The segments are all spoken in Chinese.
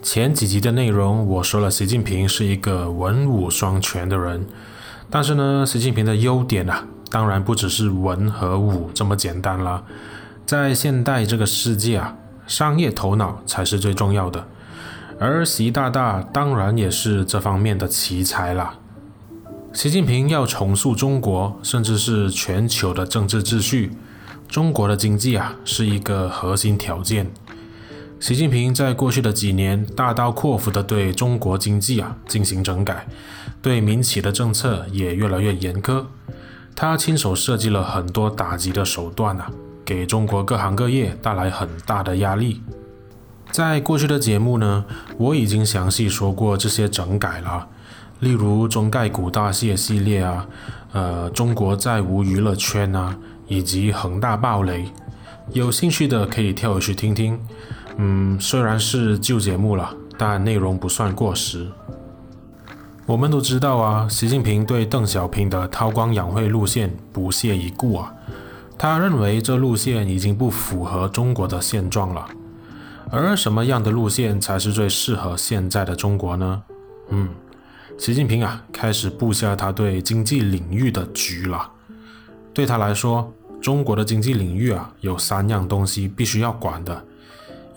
前几集的内容，我说了习近平是一个文武双全的人，但是呢，习近平的优点啊，当然不只是文和武这么简单了。在现代这个世界啊，商业头脑才是最重要的，而习大大当然也是这方面的奇才了。习近平要重塑中国，甚至是全球的政治秩序，中国的经济啊，是一个核心条件。习近平在过去的几年大刀阔斧地对中国经济啊进行整改，对民企的政策也越来越严苛。他亲手设计了很多打击的手段啊，给中国各行各业带来很大的压力。在过去的节目呢，我已经详细说过这些整改了，例如中概股大泻系列啊，呃，中国再无娱乐圈啊，以及恒大暴雷。有兴趣的可以跳回去听听。嗯，虽然是旧节目了，但内容不算过时。我们都知道啊，习近平对邓小平的韬光养晦路线不屑一顾啊，他认为这路线已经不符合中国的现状了。而什么样的路线才是最适合现在的中国呢？嗯，习近平啊，开始布下他对经济领域的局了。对他来说，中国的经济领域啊，有三样东西必须要管的。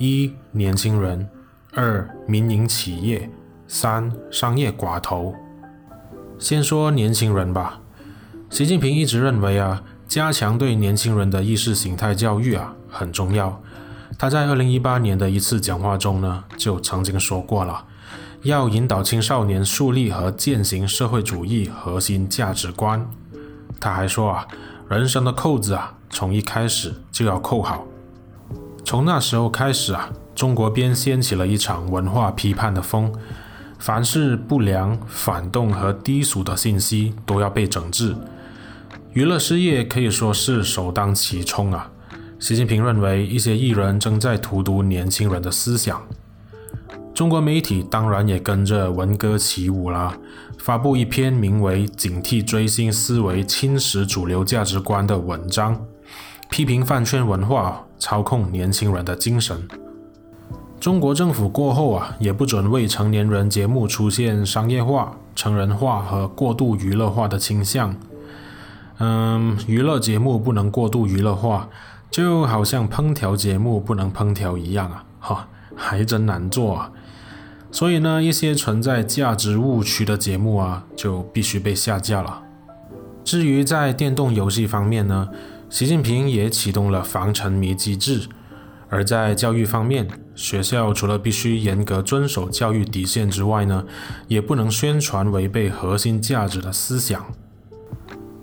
一、年轻人；二、民营企业；三、商业寡头。先说年轻人吧。习近平一直认为啊，加强对年轻人的意识形态教育啊很重要。他在二零一八年的一次讲话中呢，就曾经说过了，要引导青少年树立和践行社会主义核心价值观。他还说啊，人生的扣子啊，从一开始就要扣好。从那时候开始啊，中国便掀起了一场文化批判的风，凡是不良、反动和低俗的信息都要被整治。娱乐事业可以说是首当其冲啊。习近平认为一些艺人正在荼毒年轻人的思想，中国媒体当然也跟着闻歌起舞了，发布一篇名为《警惕追星思维侵蚀主流价值观》的文章。批评饭圈文化操控年轻人的精神。中国政府过后啊，也不准未成年人节目出现商业化、成人化和过度娱乐化的倾向。嗯，娱乐节目不能过度娱乐化，就好像烹调节目不能烹调一样啊，哈，还真难做啊。所以呢，一些存在价值误区的节目啊，就必须被下架了。至于在电动游戏方面呢，习近平也启动了防沉迷机制，而在教育方面，学校除了必须严格遵守教育底线之外呢，也不能宣传违背核心价值的思想。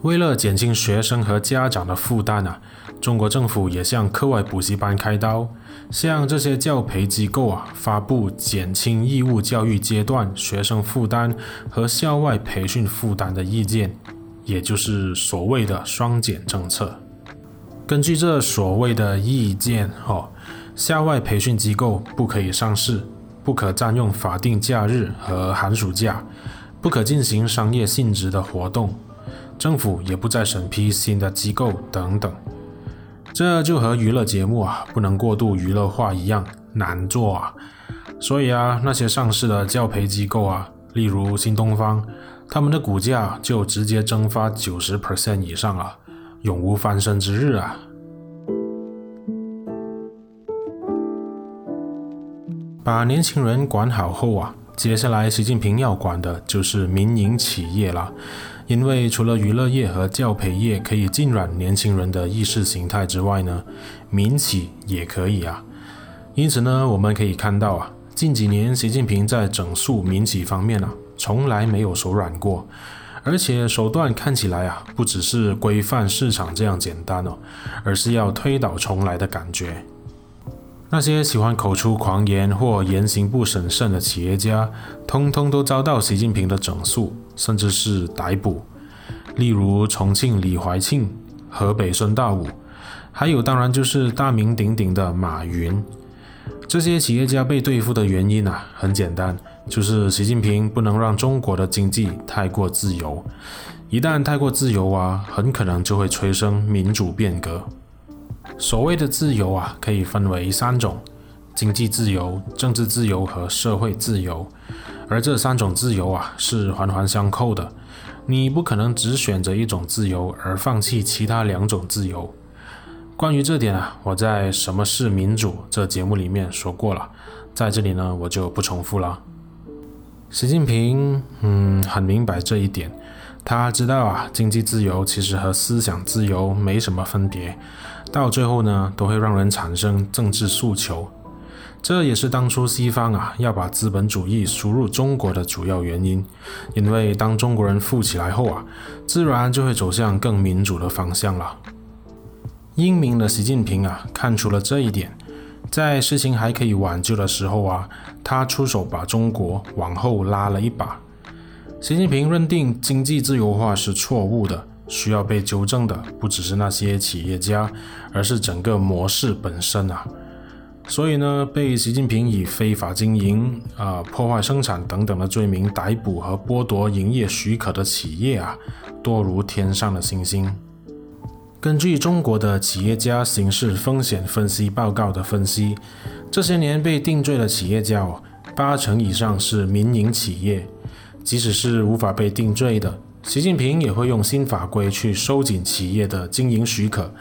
为了减轻学生和家长的负担啊，中国政府也向课外补习班开刀，向这些教培机构啊发布减轻义务教育阶段学生负担和校外培训负担的意见，也就是所谓的“双减”政策。根据这所谓的意见，哦，校外培训机构不可以上市，不可占用法定假日和寒暑假，不可进行商业性质的活动，政府也不再审批新的机构等等。这就和娱乐节目啊不能过度娱乐化一样难做啊。所以啊，那些上市的教培机构啊，例如新东方，他们的股价就直接蒸发九十 percent 以上了。永无翻身之日啊！把年轻人管好后啊，接下来习近平要管的就是民营企业了。因为除了娱乐业和教培业可以浸染年轻人的意识形态之外呢，民企也可以啊。因此呢，我们可以看到啊，近几年习近平在整肃民企方面啊，从来没有手软过。而且手段看起来啊，不只是规范市场这样简单哦，而是要推倒重来的感觉。那些喜欢口出狂言或言行不审慎的企业家，通通都遭到习近平的整肃，甚至是逮捕。例如重庆李怀庆、河北孙大武，还有当然就是大名鼎鼎的马云。这些企业家被对付的原因啊，很简单。就是习近平不能让中国的经济太过自由，一旦太过自由啊，很可能就会催生民主变革。所谓的自由啊，可以分为三种：经济自由、政治自由和社会自由。而这三种自由啊，是环环相扣的。你不可能只选择一种自由而放弃其他两种自由。关于这点啊，我在《什么是民主》这节目里面说过了，在这里呢，我就不重复了。习近平，嗯，很明白这一点。他知道啊，经济自由其实和思想自由没什么分别，到最后呢，都会让人产生政治诉求。这也是当初西方啊要把资本主义输入中国的主要原因。因为当中国人富起来后啊，自然就会走向更民主的方向了。英明的习近平啊，看出了这一点，在事情还可以挽救的时候啊，他出手把中国往后拉了一把。习近平认定经济自由化是错误的，需要被纠正的不只是那些企业家，而是整个模式本身啊。所以呢，被习近平以非法经营、啊、破坏生产等等的罪名逮捕和剥夺营业许可的企业啊，多如天上的星星。根据中国的企业家刑事风险分析报告的分析，这些年被定罪的企业家哦，八成以上是民营企业。即使是无法被定罪的，习近平也会用新法规去收紧企业的经营许可，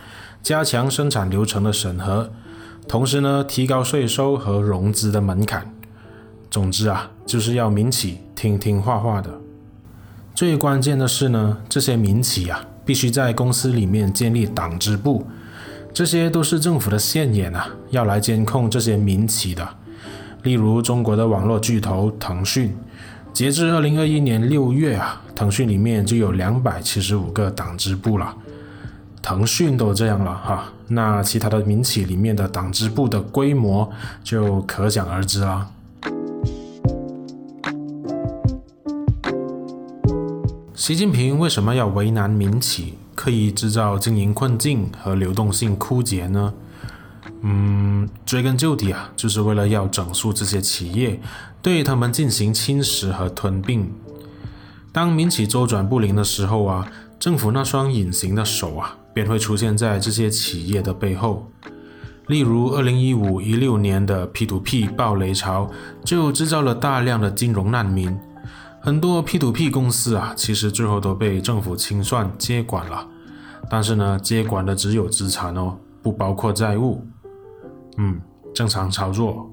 加强生产流程的审核，同时呢，提高税收和融资的门槛。总之啊，就是要民企听听话话的。最关键的是呢，这些民企啊，必须在公司里面建立党支部，这些都是政府的线眼啊，要来监控这些民企的。例如中国的网络巨头腾讯。截至二零二一年六月啊，腾讯里面就有两百七十五个党支部了。腾讯都这样了哈，那其他的民企里面的党支部的规模就可想而知了。习近平为什么要为难民企，刻意制造经营困境和流动性枯竭呢？嗯，追根究底啊，就是为了要整肃这些企业，对他们进行侵蚀和吞并。当民企周转不灵的时候啊，政府那双隐形的手啊，便会出现在这些企业的背后。例如，二零一五一六年的 P2P 暴雷潮，就制造了大量的金融难民。很多 P2P 公司啊，其实最后都被政府清算接管了。但是呢，接管的只有资产哦，不包括债务。嗯，正常操作。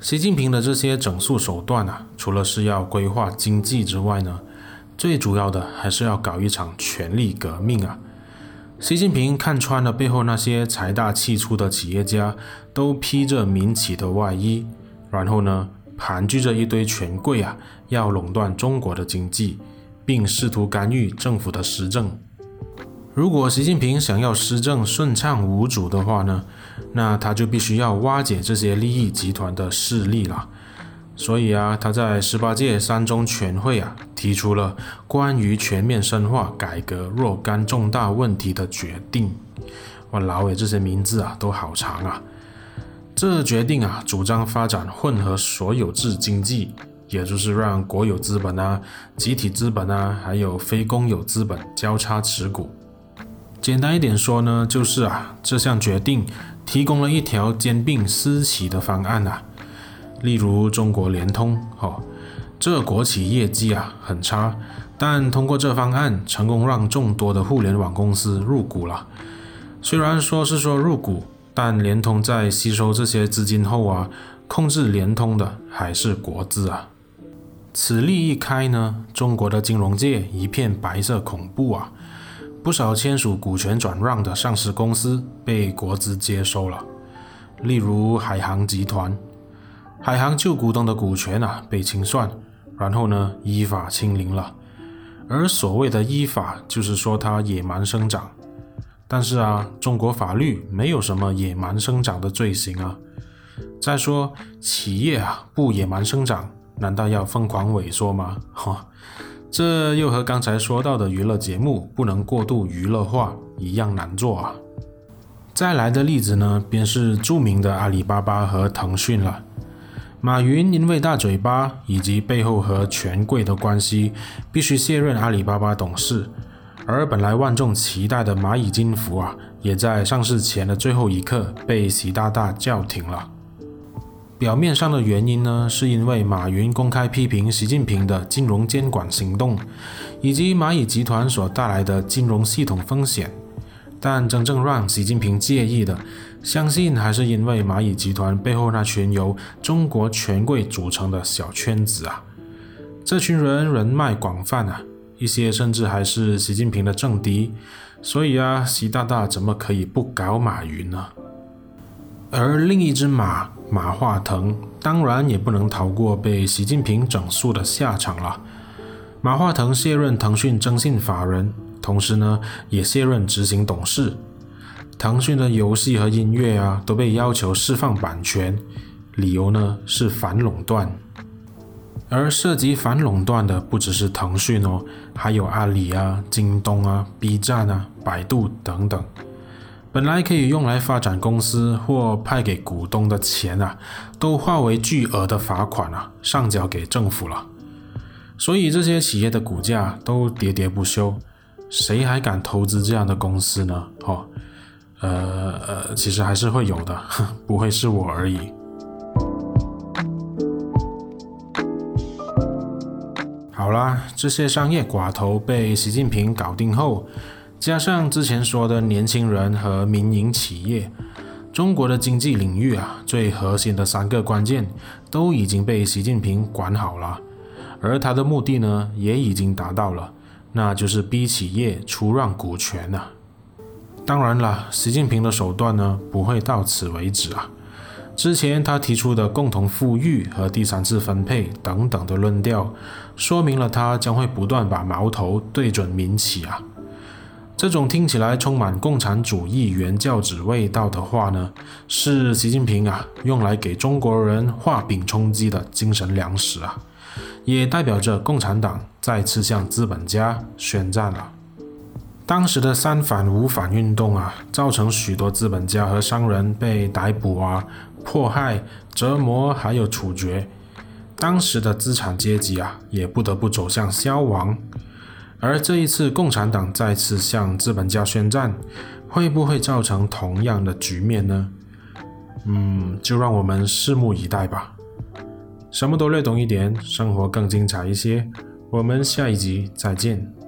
习近平的这些整肃手段啊，除了是要规划经济之外呢，最主要的还是要搞一场权力革命啊。习近平看穿了背后那些财大气粗的企业家，都披着民企的外衣，然后呢，盘踞着一堆权贵啊，要垄断中国的经济，并试图干预政府的施政。如果习近平想要施政顺畅无阻的话呢，那他就必须要瓦解这些利益集团的势力了。所以啊，他在十八届三中全会啊提出了关于全面深化改革若干重大问题的决定。哇，老伟这些名字啊都好长啊。这决定啊主张发展混合所有制经济，也就是让国有资本啊、集体资本啊，还有非公有资本交叉持股。简单一点说呢，就是啊，这项决定提供了一条兼并私企的方案啊。例如中国联通，哦，这国企业绩啊很差，但通过这方案成功让众多的互联网公司入股了。虽然说是说入股，但联通在吸收这些资金后啊，控制联通的还是国资啊。此例一开呢，中国的金融界一片白色恐怖啊。不少签署股权转让的上市公司被国资接收了，例如海航集团，海航旧股东的股权啊被清算，然后呢依法清零了。而所谓的依法，就是说它野蛮生长。但是啊，中国法律没有什么野蛮生长的罪行啊。再说企业啊不野蛮生长，难道要疯狂萎缩吗？哈。这又和刚才说到的娱乐节目不能过度娱乐化一样难做啊！再来的例子呢，便是著名的阿里巴巴和腾讯了。马云因为大嘴巴以及背后和权贵的关系，必须卸任阿里巴巴董事。而本来万众期待的蚂蚁金服啊，也在上市前的最后一刻被习大大叫停了。表面上的原因呢，是因为马云公开批评习近平的金融监管行动，以及蚂蚁集团所带来的金融系统风险。但真正让习近平介意的，相信还是因为蚂蚁集团背后那群由中国权贵组成的小圈子啊。这群人人脉广泛啊，一些甚至还是习近平的政敌。所以啊，习大大怎么可以不搞马云呢？而另一只马马化腾，当然也不能逃过被习近平整肃的下场了。马化腾卸任腾讯征信法人，同时呢，也卸任执行董事。腾讯的游戏和音乐啊，都被要求释放版权，理由呢是反垄断。而涉及反垄断的不只是腾讯哦，还有阿里啊、京东啊、B 站啊、百度等等。本来可以用来发展公司或派给股东的钱啊，都化为巨额的罚款啊，上缴给政府了。所以这些企业的股价都喋喋不休，谁还敢投资这样的公司呢？哦，呃呃，其实还是会有的，不会是我而已。好啦，这些商业寡头被习近平搞定后，加上之前说的年轻人和民营企业，中国的经济领域啊，最核心的三个关键都已经被习近平管好了，而他的目的呢，也已经达到了，那就是逼企业出让股权啊。当然了，习近平的手段呢，不会到此为止啊。之前他提出的共同富裕和第三次分配等等的论调，说明了他将会不断把矛头对准民企啊。这种听起来充满共产主义原教旨味道的话呢，是习近平啊用来给中国人画饼充饥的精神粮食啊，也代表着共产党再次向资本家宣战了。当时的三反五反运动啊，造成许多资本家和商人被逮捕啊。迫害、折磨，还有处决，当时的资产阶级啊，也不得不走向消亡。而这一次，共产党再次向资本家宣战，会不会造成同样的局面呢？嗯，就让我们拭目以待吧。什么都略懂一点，生活更精彩一些。我们下一集再见。